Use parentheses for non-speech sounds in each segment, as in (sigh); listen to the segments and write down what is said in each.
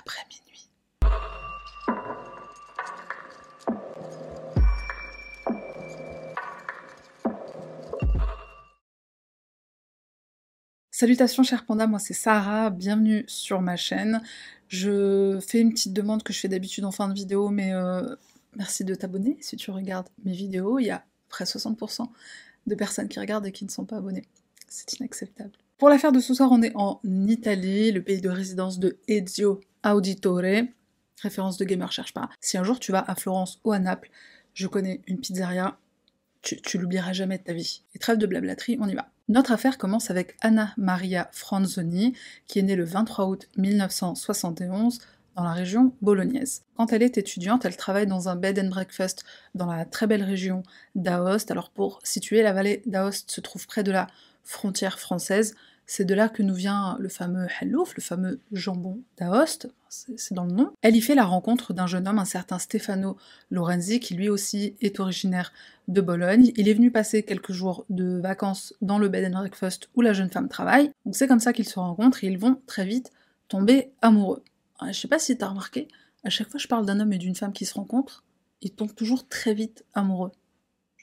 Après minuit. Salutations chers pandas, moi c'est Sarah, bienvenue sur ma chaîne. Je fais une petite demande que je fais d'habitude en fin de vidéo, mais euh, merci de t'abonner si tu regardes mes vidéos. Il y a près 60% de personnes qui regardent et qui ne sont pas abonnées. C'est inacceptable. Pour l'affaire de ce soir, on est en Italie, le pays de résidence de Ezio Auditore. Référence de gamer, cherche pas. Si un jour tu vas à Florence ou à Naples, je connais une pizzeria, tu, l'oublieras jamais de ta vie. Et trêve de blablaterie, on y va. Notre affaire commence avec Anna Maria Franzoni, qui est née le 23 août 1971 dans la région bolognaise. Quand elle est étudiante, elle travaille dans un bed and breakfast dans la très belle région d'Aoste. Alors pour situer, la vallée d'Aoste se trouve près de la frontière française. C'est de là que nous vient le fameux Hellouf, le fameux jambon d'Aoste, c'est dans le nom. Elle y fait la rencontre d'un jeune homme, un certain Stefano Lorenzi, qui lui aussi est originaire de Bologne. Il est venu passer quelques jours de vacances dans le bed and breakfast où la jeune femme travaille. Donc c'est comme ça qu'ils se rencontrent et ils vont très vite tomber amoureux. Je sais pas si t'as remarqué, à chaque fois que je parle d'un homme et d'une femme qui se rencontrent, ils tombent toujours très vite amoureux.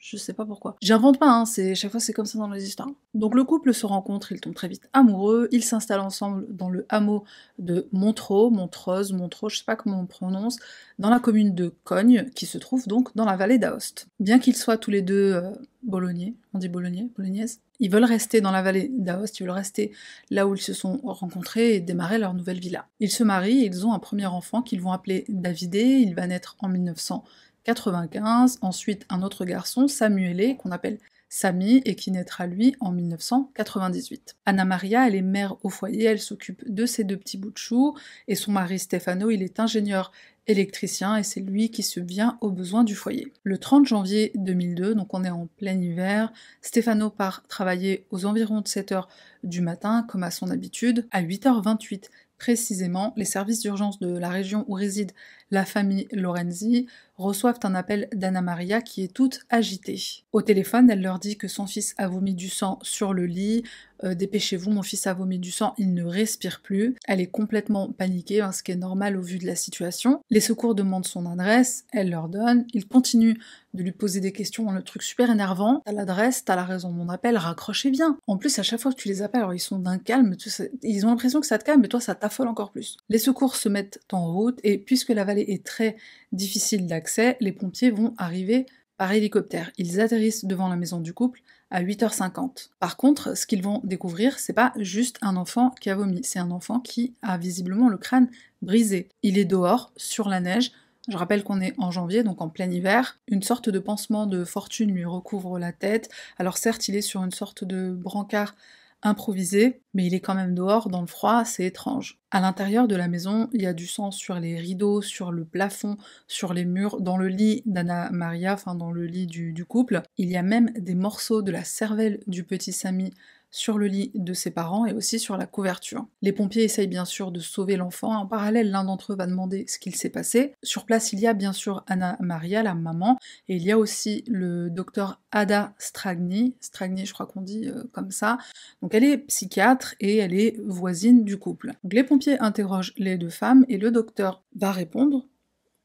Je sais pas pourquoi. J'invente pas, hein, c'est chaque fois c'est comme ça dans les histoires. Donc le couple se rencontre, ils tombent très vite amoureux, ils s'installent ensemble dans le hameau de Montreux, Montrose, Montreux, je sais pas comment on prononce, dans la commune de Cogne, qui se trouve donc dans la vallée d'Aoste. Bien qu'ils soient tous les deux euh, bolognais, on dit bolognais, bolognaise, ils veulent rester dans la vallée d'Aoste, ils veulent rester là où ils se sont rencontrés et démarrer leur nouvelle villa. Ils se marient ils ont un premier enfant qu'ils vont appeler Davidé, il va naître en 1900 95, ensuite un autre garçon, Samuele, qu'on appelle Samy, et qui naîtra lui en 1998. Anna Maria, elle est mère au foyer, elle s'occupe de ses deux petits bouts de chou, et son mari Stefano, il est ingénieur électricien et c'est lui qui se vient aux besoins du foyer. Le 30 janvier 2002, donc on est en plein hiver, Stefano part travailler aux environs de 7h du matin, comme à son habitude. À 8h28 précisément, les services d'urgence de la région où réside la famille Lorenzi reçoivent un appel d'Anna Maria qui est toute agitée. Au téléphone, elle leur dit que son fils a vomi du sang sur le lit. Euh, dépêchez-vous, mon fils a vomi du sang, il ne respire plus. Elle est complètement paniquée, hein, ce qui est normal au vu de la situation. Les secours demandent son adresse, elle leur donne. Ils continuent de lui poser des questions, le truc super énervant. T'as l'adresse, t'as la raison de mon appel, raccrochez bien. En plus, à chaque fois que tu les appelles, ils sont d'un calme, ils ont l'impression que ça te calme, mais toi ça t'affole encore plus. Les secours se mettent en route et puisque la vallée est très difficile d'accès, les pompiers vont arriver par hélicoptère. Ils atterrissent devant la maison du couple à 8h50. Par contre, ce qu'ils vont découvrir, c'est pas juste un enfant qui a vomi, c'est un enfant qui a visiblement le crâne brisé. Il est dehors, sur la neige. Je rappelle qu'on est en janvier, donc en plein hiver. Une sorte de pansement de fortune lui recouvre la tête. Alors certes, il est sur une sorte de brancard improvisé, mais il est quand même dehors dans le froid, c'est étrange. À l'intérieur de la maison, il y a du sang sur les rideaux, sur le plafond, sur les murs, dans le lit d'Anna Maria, enfin dans le lit du, couple. Il y a même des morceaux de la cervelle du petit Samy sur le lit de ses parents et aussi sur la couverture. Les pompiers essayent bien sûr de sauver l'enfant. En parallèle, l'un d'entre eux va demander ce qu'il s'est passé. Sur place, il y a bien sûr Anna Maria, la maman, et il y a aussi le docteur Ada Stragni. Stragni, je crois qu'on dit euh, comme ça. Donc elle est psychiatre et elle est voisine du couple. Les pompiers interrogent les deux femmes et le docteur va répondre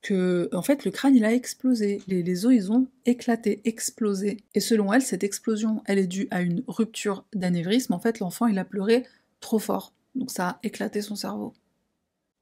que en fait le crâne il a explosé, les, os ils ont éclaté, explosé. Et selon elle, cette explosion, elle est due à une rupture d'anévrisme. En fait, l'enfant il a pleuré trop fort, donc ça a éclaté son cerveau.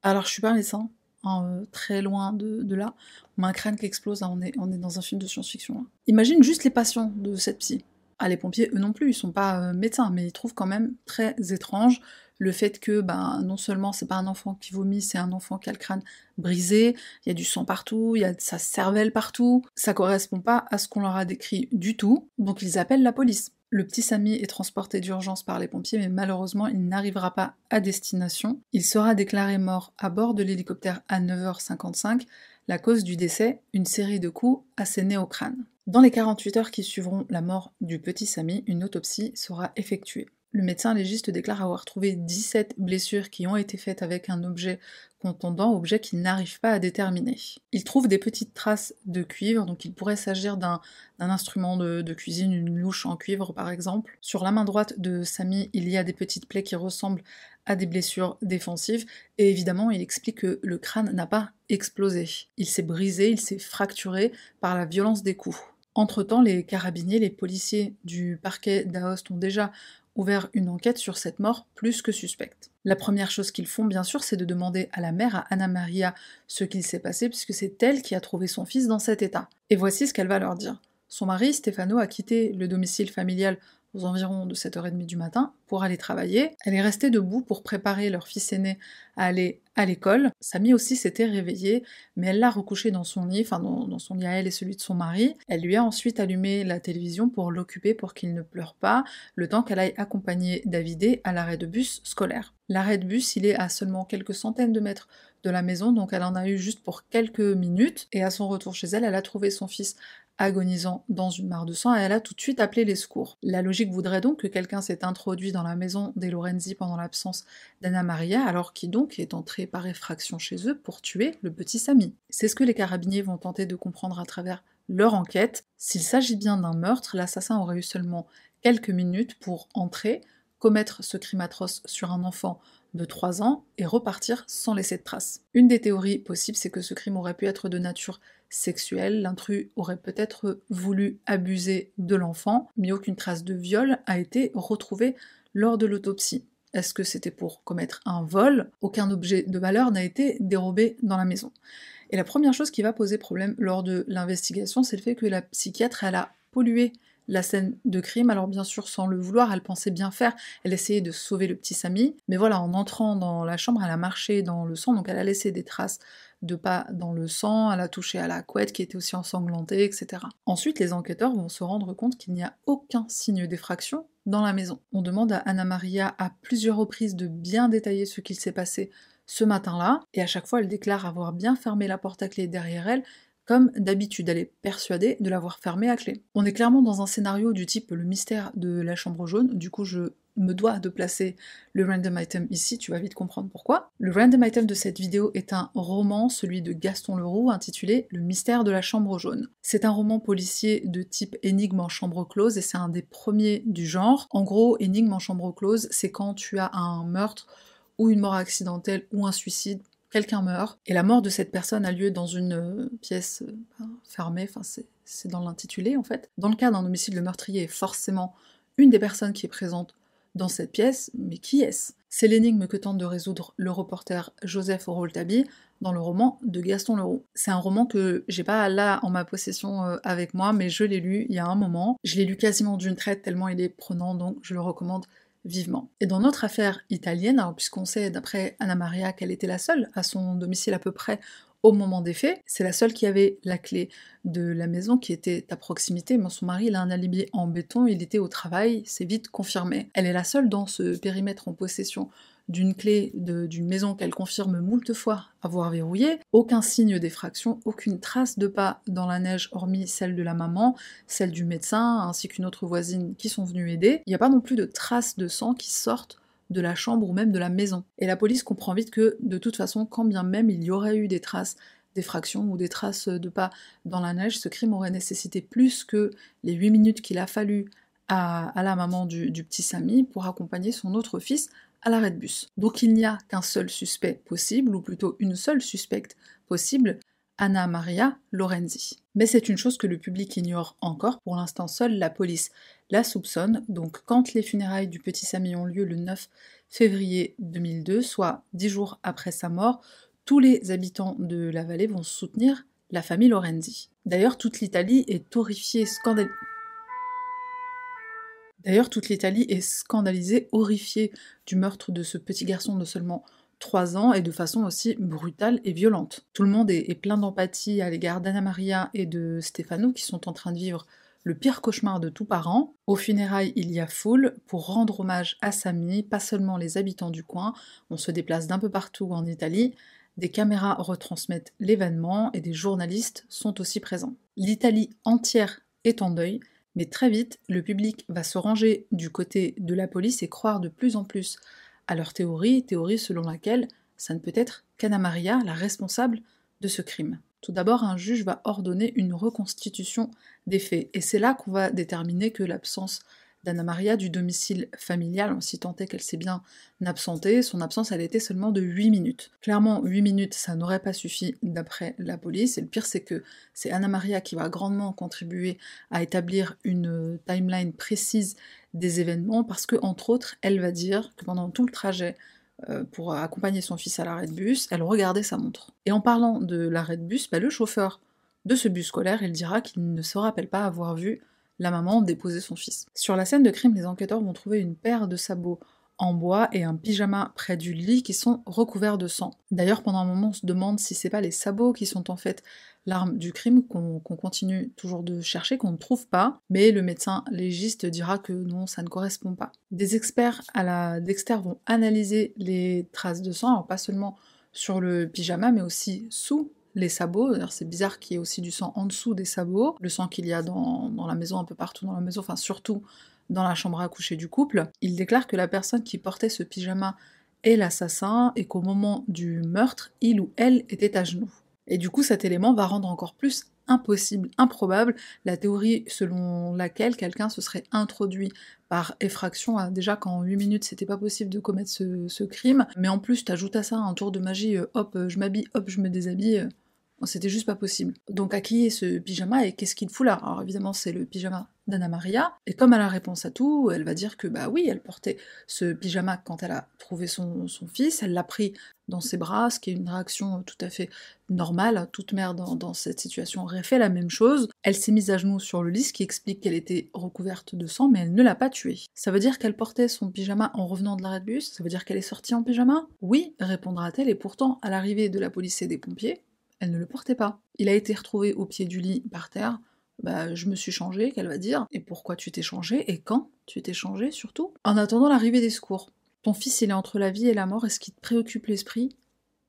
Alors je suis pas médecin, hein, euh, très loin de, là. On a un crâne qui explose, hein, on, est, dans un film de science-fiction. Hein. Imagine juste les patients de cette psy. Ah, les pompiers, eux non plus, ils sont pas euh, médecins, mais ils trouvent quand même très étrange le fait que ben, non seulement c'est pas un enfant qui vomit, c'est un enfant qui a le crâne brisé, il y a du sang partout, il y a sa cervelle partout, ça correspond pas à ce qu'on leur a décrit du tout, donc ils appellent la police. Le petit Samy est transporté d'urgence par les pompiers, mais malheureusement, il n'arrivera pas à destination. Il sera déclaré mort à bord de l'hélicoptère à 9h55. La cause du décès, une série de coups assénés au crâne. Dans les 48 heures qui suivront la mort du petit Samy, une autopsie sera effectuée. Le médecin légiste déclare avoir trouvé 17 blessures qui ont été faites avec un objet contondant, objet qu'il n'arrive pas à déterminer. Il trouve des petites traces de cuivre, donc il pourrait s'agir d'un instrument de, cuisine, une louche en cuivre par exemple. Sur la main droite de Samy, il y a des petites plaies qui ressemblent à des blessures défensives, et évidemment il explique que le crâne n'a pas explosé. Il s'est brisé, il s'est fracturé par la violence des coups. Entre-temps, les carabiniers, les policiers du parquet d'Aoste ont déjà ouvert une enquête sur cette mort plus que suspecte. La première chose qu'ils font, bien sûr, c'est de demander à la mère, à Anna Maria, ce qu'il s'est passé, puisque c'est elle qui a trouvé son fils dans cet état. Et voici ce qu'elle va leur dire. Son mari, Stefano, a quitté le domicile familial aux environs de 7h30 du matin pour aller travailler. Elle est restée debout pour préparer leur fils aîné à aller à l'école. Samy aussi s'était réveillée, mais elle l'a recouché dans son lit, enfin dans, son lit à elle et celui de son mari. Elle lui a ensuite allumé la télévision pour l'occuper pour qu'il ne pleure pas, le temps qu'elle aille accompagner Davidé à l'arrêt de bus scolaire. L'arrêt de bus, il est à seulement quelques centaines de mètres de la maison, donc elle en a eu juste pour quelques minutes, et à son retour chez elle, elle a trouvé son fils agonisant dans une mare de sang elle a tout de suite appelé les secours. La logique voudrait donc que quelqu'un s'est introduit dans la maison des Lorenzi pendant l'absence d'Anna Maria, alors qui donc est entré par effraction chez eux pour tuer le petit Samy. C'est ce que les carabiniers vont tenter de comprendre à travers leur enquête. S'il s'agit bien d'un meurtre, l'assassin aurait eu seulement quelques minutes pour entrer, commettre ce crime atroce sur un enfant de 3 ans et repartir sans laisser de traces. Une des théories possibles, c'est que ce crime aurait pu être de nature sexuelle, l'intrus aurait peut-être voulu abuser de l'enfant, mais aucune trace de viol a été retrouvée lors de l'autopsie. Est-ce que c'était pour commettre un vol? Aucun objet de valeur n'a été dérobé dans la maison. Et la première chose qui va poser problème lors de l'investigation, c'est le fait que la psychiatre, elle a pollué la scène de crime. Alors bien sûr, sans le vouloir, elle pensait bien faire, elle essayait de sauver le petit Samy, mais voilà, en entrant dans la chambre, elle a marché dans le sang, donc elle a laissé des traces de pas dans le sang, elle a touché à la couette qui était aussi ensanglantée, etc. Ensuite, les enquêteurs vont se rendre compte qu'il n'y a aucun signe d'effraction dans la maison. On demande à Anna Maria à plusieurs reprises de bien détailler ce qu'il s'est passé ce matin-là, et à chaque fois elle déclare avoir bien fermé la porte à clé derrière elle, comme d'habitude, elle est persuadée de l'avoir fermée à clé. On est clairement dans un scénario du type le mystère de la chambre jaune, du coup je me dois de placer le random item ici, tu vas vite comprendre pourquoi. Le random item de cette vidéo est un roman, celui de Gaston Leroux, intitulé Le mystère de la chambre jaune. C'est un roman policier de type énigme en chambre close et c'est un des premiers du genre. En gros, énigme en chambre close, c'est quand tu as un meurtre ou une mort accidentelle ou un suicide quelqu'un meurt, et la mort de cette personne a lieu dans une euh, pièce euh, fermée, enfin c'est dans l'intitulé en fait. Dans le cas d'un homicide, le meurtrier est forcément une des personnes qui est présente dans cette pièce, mais qui est-ce? C'est l'énigme que tente de résoudre le reporter Joseph Rouletabille dans le roman de Gaston Leroux. C'est un roman que j'ai pas là en ma possession euh, avec moi, mais je l'ai lu il y a un moment. Je l'ai lu quasiment d'une traite tellement il est prenant, donc je le recommande vivement. Et dans notre affaire italienne, puisqu'on sait d'après Anna Maria qu'elle était la seule à son domicile à peu près au moment des faits, c'est la seule qui avait la clé de la maison qui était à proximité, mais son mari il a un alibi en béton, il était au travail, c'est vite confirmé. Elle est la seule dans ce périmètre en possession d'une clé d'une maison qu'elle confirme moult fois avoir verrouillée, aucun signe d'effraction, aucune trace de pas dans la neige hormis celle de la maman, celle du médecin, ainsi qu'une autre voisine qui sont venues aider. Il n'y a pas non plus de traces de sang qui sortent de la chambre ou même de la maison. Et la police comprend vite que, de toute façon, quand bien même il y aurait eu des traces d'effraction ou des traces de pas dans la neige, ce crime aurait nécessité plus que les 8 minutes qu'il a fallu à, la maman du, du petit Samy pour accompagner son autre fils l'arrêt de bus. Donc il n'y a qu'un seul suspect possible, ou plutôt une seule suspecte possible, Anna Maria Lorenzi. Mais c'est une chose que le public ignore encore, pour l'instant seule la police la soupçonne, donc quand les funérailles du petit Samy ont lieu le 9 février 2002, soit dix jours après sa mort, tous les habitants de la vallée vont soutenir la famille Lorenzi. D'ailleurs, toute l'Italie est horrifiée, scandalisée. D'ailleurs, toute l'Italie est scandalisée, horrifiée du meurtre de ce petit garçon de seulement 3 ans et de façon aussi brutale et violente. Tout le monde est, plein d'empathie à l'égard d'Anna Maria et de Stefano qui sont en train de vivre le pire cauchemar de tous parents. Au funérailles, il y a foule pour rendre hommage à Samy, pas seulement les habitants du coin, on se déplace d'un peu partout en Italie, des caméras retransmettent l'événement et des journalistes sont aussi présents. L'Italie entière est en deuil, Mais très vite, le public va se ranger du côté de la police et croire de plus en plus à leur théorie, théorie selon laquelle ça ne peut être qu'Anna Maria la responsable de ce crime. Tout d'abord, un juge va ordonner une reconstitution des faits, et c'est là qu'on va déterminer que l'absence d'Anna Maria du domicile familial, on s'y tentait qu'elle s'est bien absentée, son absence elle était seulement de 8 minutes. Clairement, 8 minutes ça n'aurait pas suffi d'après la police, et le pire c'est que c'est Anna Maria qui va grandement contribuer à établir une timeline précise des événements, parce que entre autres, elle va dire que pendant tout le trajet euh, pour accompagner son fils à l'arrêt de bus, elle regardait sa montre. Et en parlant de l'arrêt de bus, bah, le chauffeur de ce bus scolaire, il dira qu'il ne se rappelle pas avoir vu la maman déposer son fils. Sur la scène de crime, les enquêteurs vont trouver une paire de sabots en bois et un pyjama près du lit qui sont recouverts de sang. D'ailleurs, pendant un moment, on se demande si c'est pas les sabots qui sont en fait l'arme du crime qu'on continue toujours de chercher, qu'on ne trouve pas, mais le médecin légiste dira que non, ça ne correspond pas. Des experts à la Dexter vont analyser les traces de sang, alors pas seulement sur le pyjama, mais aussi sous les sabots. C'est bizarre qu'il y ait aussi du sang en dessous des sabots, le sang qu'il y a dans, dans, la maison, un peu partout dans la maison, enfin surtout dans la chambre à coucher du couple. Il déclare que la personne qui portait ce pyjama est l'assassin et qu'au moment du meurtre, il ou elle était à genoux. Et du coup, cet élément va rendre encore plus impossible, improbable, la théorie selon laquelle quelqu'un se serait introduit par effraction, ah, déjà qu'en 8 minutes c'était pas possible de commettre ce, crime, mais en plus t'ajoutes à ça un tour de magie, euh, hop, je m'habille, hop, je me déshabille, euh, c'était juste pas possible. Donc à qui est ce pyjama et qu'est-ce qu'il fout là? Alors évidemment c'est le pyjama d'Anna Maria, et comme elle a réponse à tout, elle va dire que bah oui, elle portait ce pyjama quand elle a trouvé son, fils, elle l'a pris dans ses bras, ce qui est une réaction tout à fait normale, toute mère dans, cette situation aurait fait la même chose. Elle s'est mise à genoux sur le lit, qui explique qu'elle était recouverte de sang, mais elle ne l'a pas tuée. Ça veut dire qu'elle portait son pyjama en revenant de l'arrêt de bus? Ça veut dire qu'elle est sortie en pyjama? Oui, répondra-t-elle, et pourtant, à l'arrivée de la police et des pompiers, elle ne le portait pas. Il a été retrouvé au pied du lit par terre. Bah, je me suis changée, qu'elle va dire. Et pourquoi tu t'es changée? Et quand tu t'es changée, surtout? En attendant l'arrivée des secours. Ton fils, il est entre la vie et la mort. Est-ce qu'il te préoccupe l'esprit?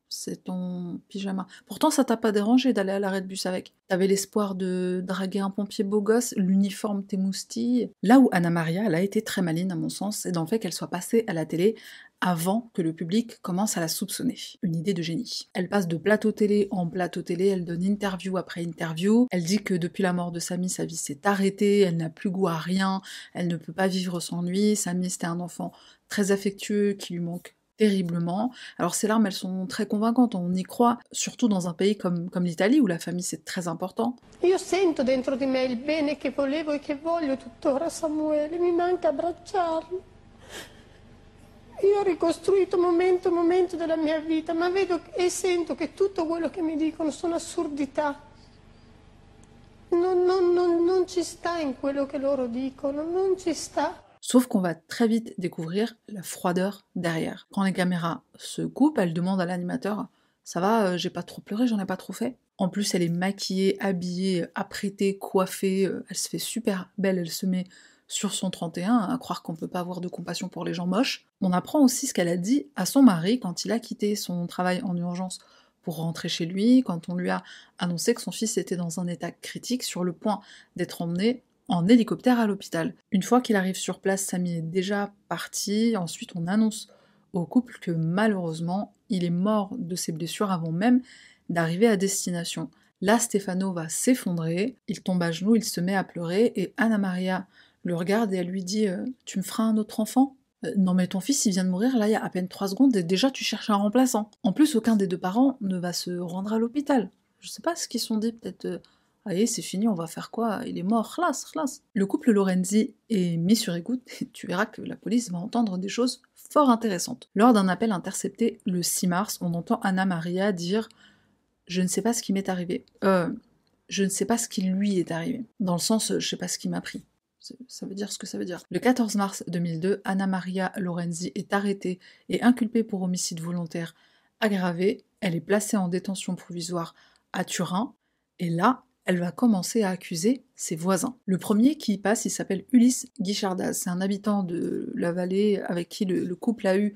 C'est ton pyjama. Pourtant, ça t'a pas dérangé d'aller à l'arrêt de bus avec. T'avais l'espoir de draguer un pompier beau gosse, l'uniforme t'émoustille. Là où Anna Maria, elle a été très maline, à mon sens, c'est dans le fait qu'elle soit passée à la télé avant que le public commence à la soupçonner. Une idée de génie. Elle passe de plateau télé en plateau télé, elle donne interview après interview, elle dit que depuis la mort de Samy, sa vie s'est arrêtée, elle n'a plus goût à rien, elle ne peut pas vivre sans lui, Samy c'était un enfant très affectueux qui lui manque terriblement. Alors ces larmes, elles sont très convaincantes, on y croit, surtout dans un pays comme, l'Italie où la famille c'est très important. Io sento dentro di me il bene che volevo e che voglio tuttora Samuele, mi manca abbracciarlo. Io ho ricostruito momento momento della mia vita, ma vedo e sento che tutto quello. Non, non, non, non in non. Sauf qu'on va très vite découvrir la froideur derrière. Quand les caméras se coupent, elle demande à l'animateur Ça va, euh, j'ai pas trop pleuré, j'en ai pas trop fait? En plus, elle est maquillée, habillée, apprêtée, coiffée, euh, elle se fait super belle, elle se met sur son 31, à croire qu'on peut pas avoir de compassion pour les gens moches. On apprend aussi ce qu'elle a dit à son mari quand il a quitté son travail en urgence pour rentrer chez lui, quand on lui a annoncé que son fils était dans un état critique, sur le point d'être emmené en hélicoptère à l'hôpital. Une fois qu'il arrive sur place, Samy est déjà parti. Ensuite, on annonce au couple que malheureusement, il est mort de ses blessures avant même d'arriver à destination. Là, Stefano va s'effondrer, il tombe à genoux, il se met à pleurer, et Anna Maria le regarde et elle lui dit euh, Tu me feras un autre enfant? Euh, Non, mais ton fils, il vient de mourir là il y a à peine trois secondes, et déjà tu cherches un remplaçant. En plus, aucun des deux parents ne va se rendre à l'hôpital. Je sais pas ce qu'ils sont dit, peut-être. Euh, Allez, c'est fini, on va faire quoi? Il est mort, khlas, khlas. Le couple Lorenzi est mis sur écoute et tu verras que la police va entendre des choses fort intéressantes. Lors d'un appel intercepté le 6 mars, on entend Anna Maria dire Je ne sais pas ce qui m'est arrivé. Euh, je ne sais pas ce qui lui est arrivé. Dans le sens, je sais pas ce qui m'a pris. Ça veut dire ce que ça veut dire. Le 14 mars 2002, Anna Maria Lorenzi est arrêtée et inculpée pour homicide volontaire aggravé. Elle est placée en détention provisoire à Turin. Et là, elle va commencer à accuser ses voisins. Le premier qui y passe, il s'appelle Ulysse Guichardaz. C'est un habitant de la vallée avec qui le, couple a eu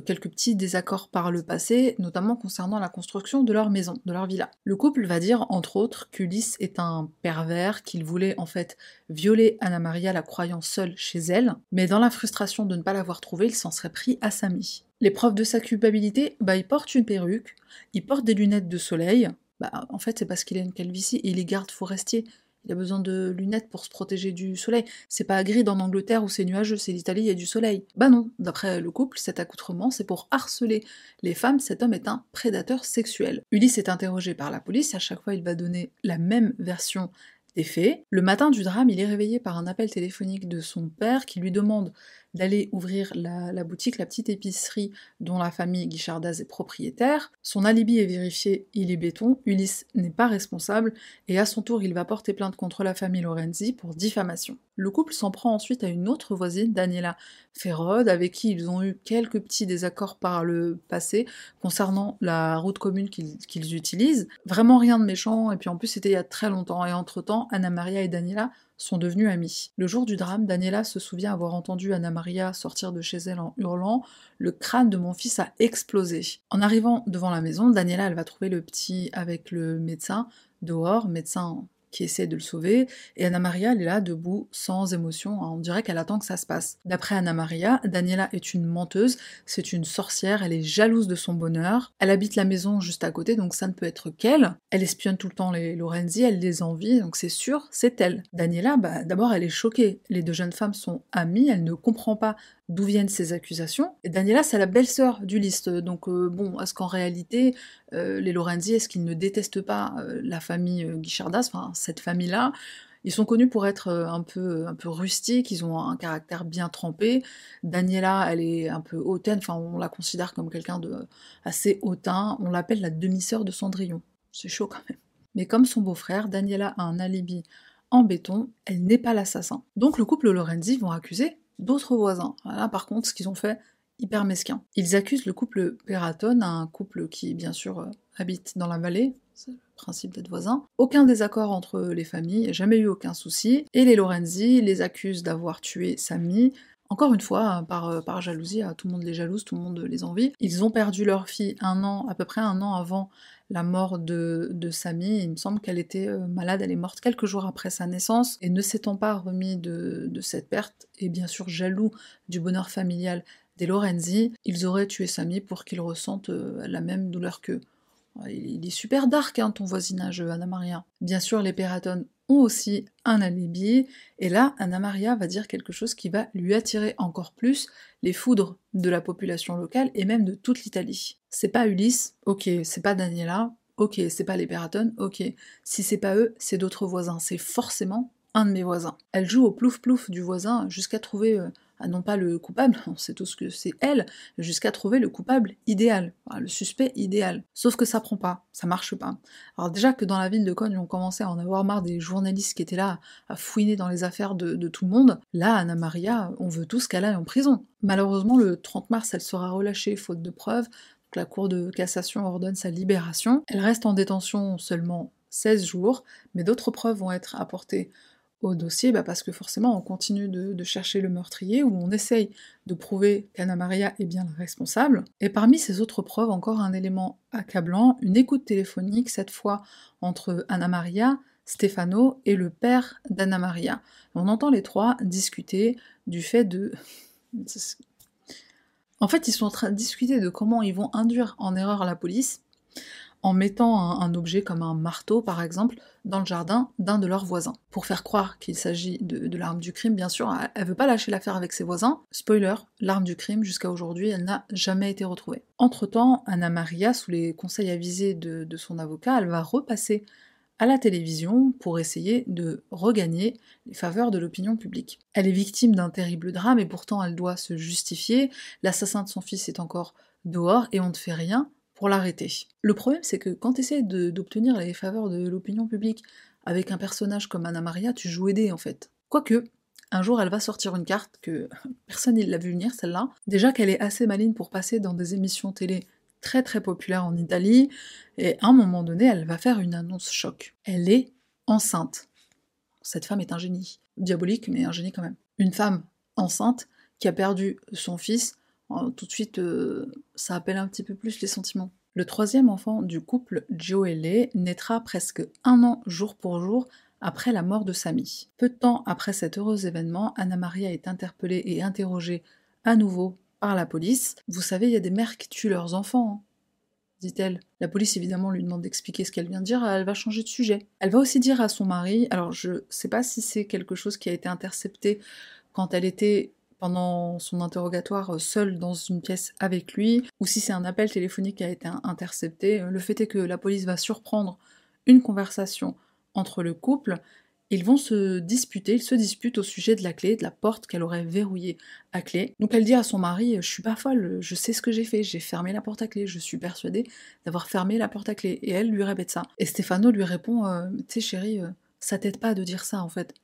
quelques petits désaccords par le passé, notamment concernant la construction de leur maison, de leur villa. Le couple va dire, entre autres, qu'Ulysse est un pervers, qu'il voulait en fait violer Anna Maria la croyant seule chez elle, mais dans la frustration de ne pas l'avoir trouvée, il s'en serait pris à Samy. Les preuves de sa culpabilité, bah il porte une perruque, il porte des lunettes de soleil, bah en fait c'est parce qu'il a une calvitie et il est garde forestier, il a besoin de lunettes pour se protéger du soleil. C'est pas gris en Angleterre où c'est nuageux, c'est l'Italie, il y a du soleil. Bah non, d'après le couple, cet accoutrement, c'est pour harceler les femmes, cet homme est un prédateur sexuel. Ulysse est interrogé par la police, à chaque fois il va donner la même version Le matin du drame, il est réveillé par un appel téléphonique de son père qui lui demande d'aller ouvrir la, boutique, la petite épicerie dont la famille Guichardaz est propriétaire. Son alibi est vérifié, il est béton, Ulysse n'est pas responsable, et à son tour il va porter plainte contre la famille Lorenzi pour diffamation. Le couple s'en prend ensuite à une autre voisine, Daniela Ferrod, avec qui ils ont eu quelques petits désaccords par le passé concernant la route commune qu'ils utilisent. Vraiment rien de méchant, et puis en plus c'était il y a très longtemps, et entre-temps, Anna Maria et Daniela sont devenus amis. Le jour du drame, Daniela se souvient avoir entendu Anna Maria sortir de chez elle en hurlant Le crâne de mon fils a explosé. En arrivant devant la maison, Daniela elle va trouver le petit avec le médecin dehors, médecin qui essaie de le sauver, et Anna Maria, elle est là, debout, sans émotion, on dirait qu'elle attend que ça se passe. D'après Anna Maria, Daniela est une menteuse, c'est une sorcière, elle est jalouse de son bonheur, elle habite la maison juste à côté, donc ça ne peut être qu'elle, elle espionne tout le temps les Lorenzi, elle les envie, donc c'est sûr, c'est elle. Daniela, bah, d'abord elle est choquée, les deux jeunes femmes sont amies, elle ne comprend pas d'où viennent ces accusations. Et Daniela, c'est la belle-sœur du liste. Donc, euh, bon, est-ce qu'en réalité, euh, les Lorenzi, est-ce qu'ils ne détestent pas euh, la famille Guichardas, enfin, cette famille-là? Ils sont connus pour être un peu, un peu rustiques, ils ont un caractère bien trempé. Daniela, elle est un peu hautaine, enfin on la considère comme quelqu'un de assez hautain. On l'appelle la demi-sœur de Cendrillon. C'est chaud quand même. Mais comme son beau-frère, Daniela a un alibi en béton, elle n'est pas l'assassin. Donc le couple Lorenzi vont accuser d'autres voisins. Là, par contre, ce qu'ils ont fait, hyper mesquin. Ils accusent le couple Peratone, un couple qui, bien sûr, euh, habite dans la vallée, c'est le principe d'être voisin. Aucun désaccord entre les familles, jamais eu aucun souci. Et les Lorenzi les accusent d'avoir tué Samy, encore une fois, par, euh, par jalousie, tout le monde les jalouse, tout le monde les envie. Ils ont perdu leur fille un an, à peu près un an avant la mort de, de Samy. Il me semble qu'elle était euh, malade, elle est morte quelques jours après sa naissance, et ne s'étant pas remis de, cette perte, et bien sûr jaloux du bonheur familial des Lorenzi, ils auraient tué Samy pour qu'il ressente euh, la même douleur qu'eux. Il est super dark, hein, ton voisinage, Anna Maria. Bien sûr, les Peratones aussi un alibi, et là, Anna Maria va dire quelque chose qui va lui attirer encore plus les foudres de la population locale et même de toute l'Italie. C'est pas Ulysse, ok, c'est pas Daniela, ok, c'est pas les Peratones, ok. Si c'est pas eux, c'est d'autres voisins, c'est forcément un de mes voisins. Elle joue au plouf-plouf du voisin jusqu'à trouver ah, non pas le coupable, (laughs) on sait tous que c'est elle, jusqu'à trouver le coupable idéal, le suspect idéal. Sauf que ça prend pas, ça marche pas. Alors déjà que dans la ville de Cogne, on commençait à en avoir marre des journalistes qui étaient là à fouiner dans les affaires de, de tout le monde, là, Anna Maria, on veut tous qu'elle aille en prison. Malheureusement, le 30 mars, elle sera relâchée faute de preuves, la Cour de cassation ordonne sa libération. Elle reste en détention seulement 16 jours, mais d'autres preuves vont être apportées dossier bah parce que forcément on continue de, chercher le meurtrier ou on essaye de prouver qu'Anna Maria est bien la responsable. Et parmi ces autres preuves, encore un élément accablant, une écoute téléphonique, cette fois entre Anna Maria, Stefano et le père d'Anna Maria. On entend les trois discuter du fait de... (laughs) En fait, ils sont en train de discuter de comment ils vont induire en erreur la police en mettant un, objet comme un marteau, par exemple, dans le jardin d'un de leurs voisins. Pour faire croire qu'il s'agit de, l'arme du crime, bien sûr, elle, veut pas lâcher l'affaire avec ses voisins. Spoiler, l'arme du crime, jusqu'à aujourd'hui, elle n'a jamais été retrouvée. Entre-temps, Anna Maria, sous les conseils avisés de, de son avocat, elle va repasser à la télévision pour essayer de regagner les faveurs de l'opinion publique. Elle est victime d'un terrible drame et pourtant elle doit se justifier. L'assassin de son fils est encore dehors et on ne fait rien l'arrêter. Le problème, c'est que quand tu essaies d'obtenir les faveurs de l'opinion publique avec un personnage comme Anna Maria, tu joues aidé en fait. Quoique, un jour elle va sortir une carte que (laughs) personne ne l'a vu venir, celle-là. Déjà qu'elle est assez maligne pour passer dans des émissions télé très très populaires en Italie, et à un moment donné, elle va faire une annonce choc. Elle est enceinte. Cette femme est un génie. Diabolique, mais un génie quand même. Une femme enceinte qui a perdu son fils tout de suite, euh, ça appelle un petit peu plus les sentiments. Le troisième enfant du couple, Joelle, naîtra presque un an jour pour jour après la mort de Samy. Peu de temps après cet heureux événement, Anna Maria est interpellée et interrogée à nouveau par la police. Vous savez, il y a des mères qui tuent leurs enfants, hein, dit-elle. La police évidemment lui demande d'expliquer ce qu'elle vient de dire, elle va changer de sujet. Elle va aussi dire à son mari, alors je sais pas si c'est quelque chose qui a été intercepté quand elle était pendant son interrogatoire seule dans une pièce avec lui, ou si c'est un appel téléphonique qui a été intercepté. Le fait est que la police va surprendre une conversation entre le couple, ils vont se disputer, ils se disputent au sujet de la clé, de la porte qu'elle aurait verrouillée à clé. Donc elle dit à son mari, je suis pas folle, je sais ce que j'ai fait, j'ai fermé la porte à clé, je suis persuadée d'avoir fermé la porte à clé. Et elle lui répète ça. Et Stefano lui répond, euh, tu sais chérie, euh, ça t'aide pas de dire ça en fait.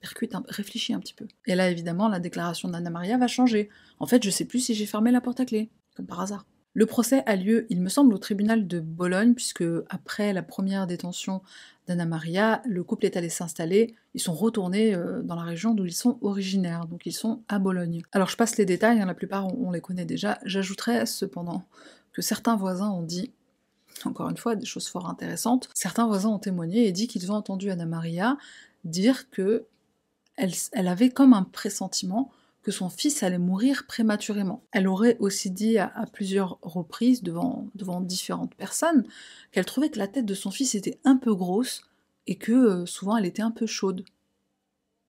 Percute, réfléchis un petit peu. Et là évidemment la déclaration d'Anna Maria va changer. En fait je sais plus si j'ai fermé la porte à clé, comme par hasard. Le procès a lieu, il me semble, au tribunal de Bologne, puisque après la première détention d'Anna Maria, le couple est allé s'installer, ils sont retournés euh, dans la région d'où ils sont originaires, donc ils sont à Bologne. Alors je passe les détails, hein, la plupart on, les connaît déjà, j'ajouterais cependant que certains voisins ont dit, encore une fois, des choses fort intéressantes, certains voisins ont témoigné et dit qu'ils ont entendu Anna Maria dire que elle avait comme un pressentiment que son fils allait mourir prématurément. Elle aurait aussi dit à, plusieurs reprises devant, différentes personnes qu'elle trouvait que la tête de son fils était un peu grosse et que euh, souvent elle était un peu chaude.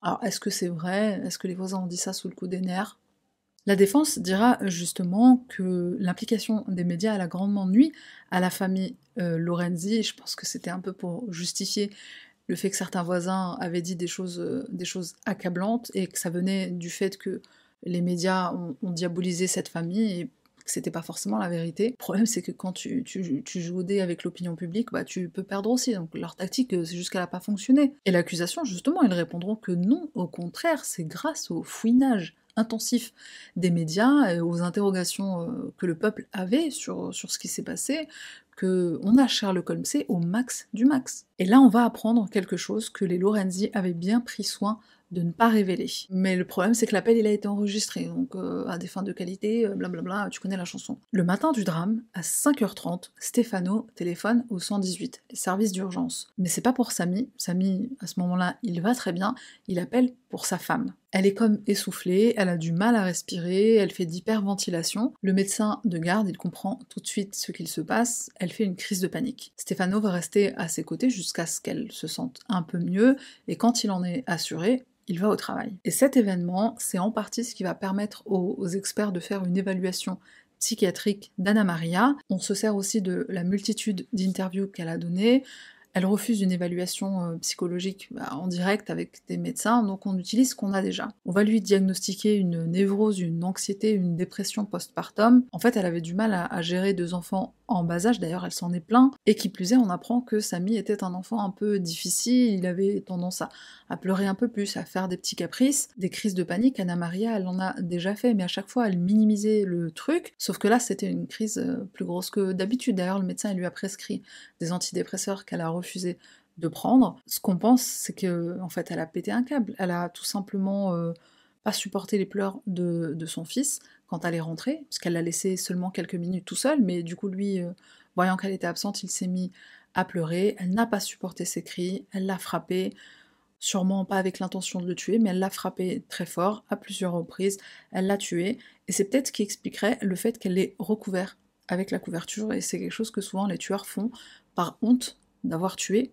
Alors est-ce que c'est vrai? Est-ce que les voisins ont dit ça sous le coup des nerfs? La défense dira justement que l'implication des médias a grandement nuit à la famille euh, Lorenzi, je pense que c'était un peu pour justifier le fait que certains voisins avaient dit des choses, euh, des choses accablantes et que ça venait du fait que les médias ont, diabolisé cette famille et que c'était pas forcément la vérité. Le problème, c'est que quand tu, joues au dé avec l'opinion publique, bah, tu peux perdre aussi. Donc leur tactique, euh, c'est juste qu'elle n'a pas fonctionné. Et l'accusation, justement, ils répondront que non, au contraire, c'est grâce au fouinage intensif des médias, aux interrogations euh, que le peuple avait sur, sur ce qui s'est passé, que on a Sherlock Holmes au max du max. Et là, on va apprendre quelque chose que les Lorenzi avaient bien pris soin de ne pas révéler. Mais le problème, c'est que l'appel, il a été enregistré, donc euh, à des fins de qualité, euh, blablabla, tu connais la chanson. Le matin du drame, à 5h30, Stefano téléphone au 118, les services d'urgence. Mais c'est pas pour Samy, Samy, à ce moment-là, il va très bien, il appelle pour sa femme. Elle est comme essoufflée, elle a du mal à respirer, elle fait d'hyperventilation. Le médecin de garde, il comprend tout de suite ce qu'il se passe, elle fait une crise de panique. Stefano va rester à ses côtés jusqu'à ce qu'elle se sente un peu mieux, et quand il en est assuré, il va au travail. Et cet événement, c'est en partie ce qui va permettre aux, experts de faire une évaluation psychiatrique d'Anna Maria. On se sert aussi de la multitude d'interviews qu'elle a données, elle refuse une évaluation euh, psychologique bah, en direct avec des médecins, donc on utilise ce qu'on a déjà. On va lui diagnostiquer une névrose, une anxiété, une dépression postpartum. En fait, elle avait du mal à, gérer deux enfants en bas âge, d'ailleurs elle s'en est plaint, et qui plus est, on apprend que Samy était un enfant un peu difficile, il avait tendance à, à, pleurer un peu plus, à faire des petits caprices, des crises de panique. Anna Maria, elle en a déjà fait, mais à chaque fois elle minimisait le truc, sauf que là c'était une crise euh, plus grosse que d'habitude. D'ailleurs, le médecin lui a prescrit des antidépresseurs qu'elle a refusé de prendre. Ce qu'on pense, c'est que en fait, elle a pété un câble. Elle a tout simplement euh, pas supporté les pleurs de, son fils quand elle est rentrée, parce qu'elle l'a laissé seulement quelques minutes tout seul, mais du coup, lui, euh, voyant qu'elle était absente, il s'est mis à pleurer. Elle n'a pas supporté ses cris, elle l'a frappé, sûrement pas avec l'intention de le tuer, mais elle l'a frappé très fort à plusieurs reprises, elle l'a tué, et c'est peut-être ce qui expliquerait le fait qu'elle l'ait recouvert avec la couverture, et c'est quelque chose que souvent les tueurs font par honte d'avoir tué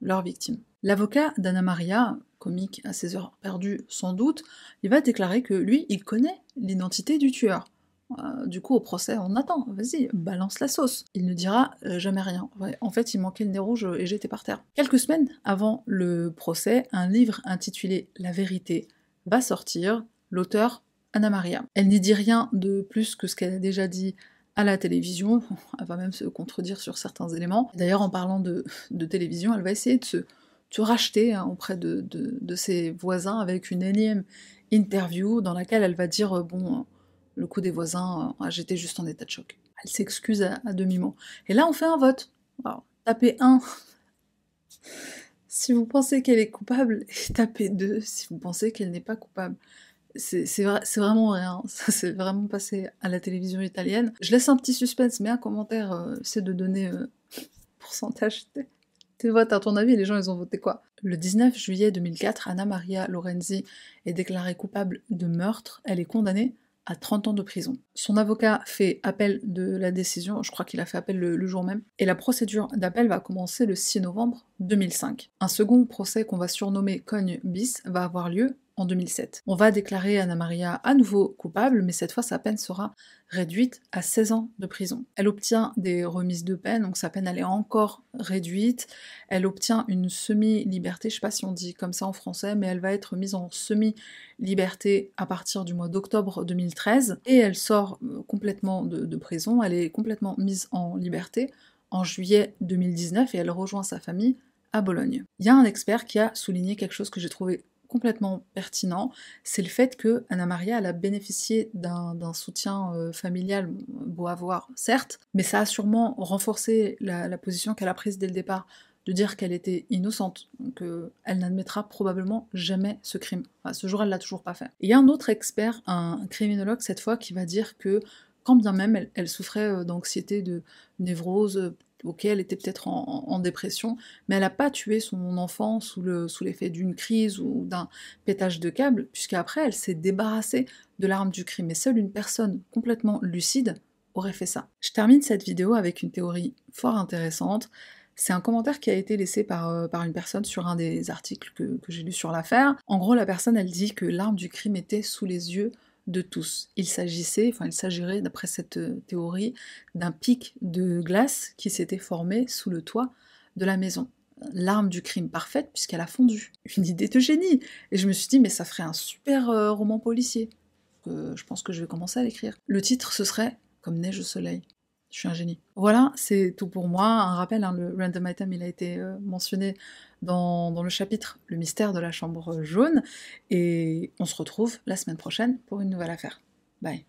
leur victime. L'avocat d'Anna Maria, comique à ses heures perdues sans doute, il va déclarer que lui, il connaît l'identité du tueur. Euh, du coup, au procès, on attend, vas-y, balance la sauce. Il ne dira euh, jamais rien. en fait, il manquait le nez rouge et j'étais par terre. Quelques semaines avant le procès, un livre intitulé La vérité va sortir, l'auteur Anna Maria. Elle n'y dit rien de plus que ce qu'elle a déjà dit à la télévision, (laughs) elle va même se contredire sur certains éléments. D'ailleurs, en parlant de, télévision, elle va essayer de se, racheter hein, auprès de, ses voisins avec une énième interview dans laquelle elle va dire euh, bon, le coup des voisins, euh, j'étais juste en état de choc. Elle s'excuse à, demi-mot. Et là, on fait un vote. Tapez 1 (laughs) si vous pensez qu'elle est coupable, et (laughs) tapez 2 si vous pensez qu'elle n'est pas coupable. C'est vraiment rien, (laughs) ça s'est vraiment passé à la télévision italienne. Je laisse un petit suspense, mais un commentaire, euh, c'est de donner euh, (laughs) pourcentage tes votes, à ton avis, les gens, ils ont voté quoi? Le 19 juillet 2004, Anna Maria Lorenzi est déclarée coupable de meurtre. Elle est condamnée à 30 ans de prison. Son avocat fait appel de la décision, je crois qu'il a fait appel le, le jour même, et la procédure d'appel va commencer le 6 novembre 2005. Un second procès qu'on va surnommer Cogne bis va avoir lieu 2007. On va déclarer Anna Maria à nouveau coupable, mais cette fois sa peine sera réduite à 16 ans de prison. Elle obtient des remises de peine, donc sa peine elle est encore réduite. Elle obtient une semi-liberté, je sais pas si on dit comme ça en français, mais elle va être mise en semi-liberté à partir du mois d'octobre 2013, et elle sort euh, complètement de, de prison, elle est complètement mise en liberté en juillet 2019 et elle rejoint sa famille à Bologne. Il y a un expert qui a souligné quelque chose que j'ai trouvé complètement pertinent, c'est le fait que Anna Maria a bénéficié d'un soutien euh, familial beau à voir, certes, mais ça a sûrement renforcé la, position qu'elle a prise dès le départ de dire qu'elle était innocente, donc euh, n'admettra probablement jamais ce crime. ce jour, elle l'a toujours pas fait. il y a un autre expert, un, criminologue cette fois, qui va dire que quand bien même elle souffrait euh, d'anxiété, de névrose, ok, elle était peut-être en, dépression, mais elle n'a pas tué son enfant sous, l'effet d'une crise ou d'un pétage de câble, puisqu'après elle s'est débarrassée de l'arme du crime. Et seule une personne complètement lucide aurait fait ça. Je termine cette vidéo avec une théorie fort intéressante. C'est un commentaire qui a été laissé par, euh, une personne sur un des articles que, j'ai lu sur l'affaire. En gros, la personne, elle dit que l'arme du crime était sous les yeux de tous. Il s'agissait, enfin il s'agirait d'après cette euh, théorie, d'un pic de glace qui s'était formé sous le toit de la maison. L'arme du crime parfaite puisqu'elle a fondu. Une idée de génie. Et je me suis dit mais ça ferait un super euh, roman policier. je pense que je vais commencer à l'écrire. Le titre ce serait Comme neige au soleil. Je suis un génie. Voilà, c'est tout pour moi. Un rappel, hein, le random item, il a été euh, mentionné dans, dans, le chapitre Le mystère de la chambre jaune. Et on se retrouve la semaine prochaine pour une nouvelle affaire. Bye.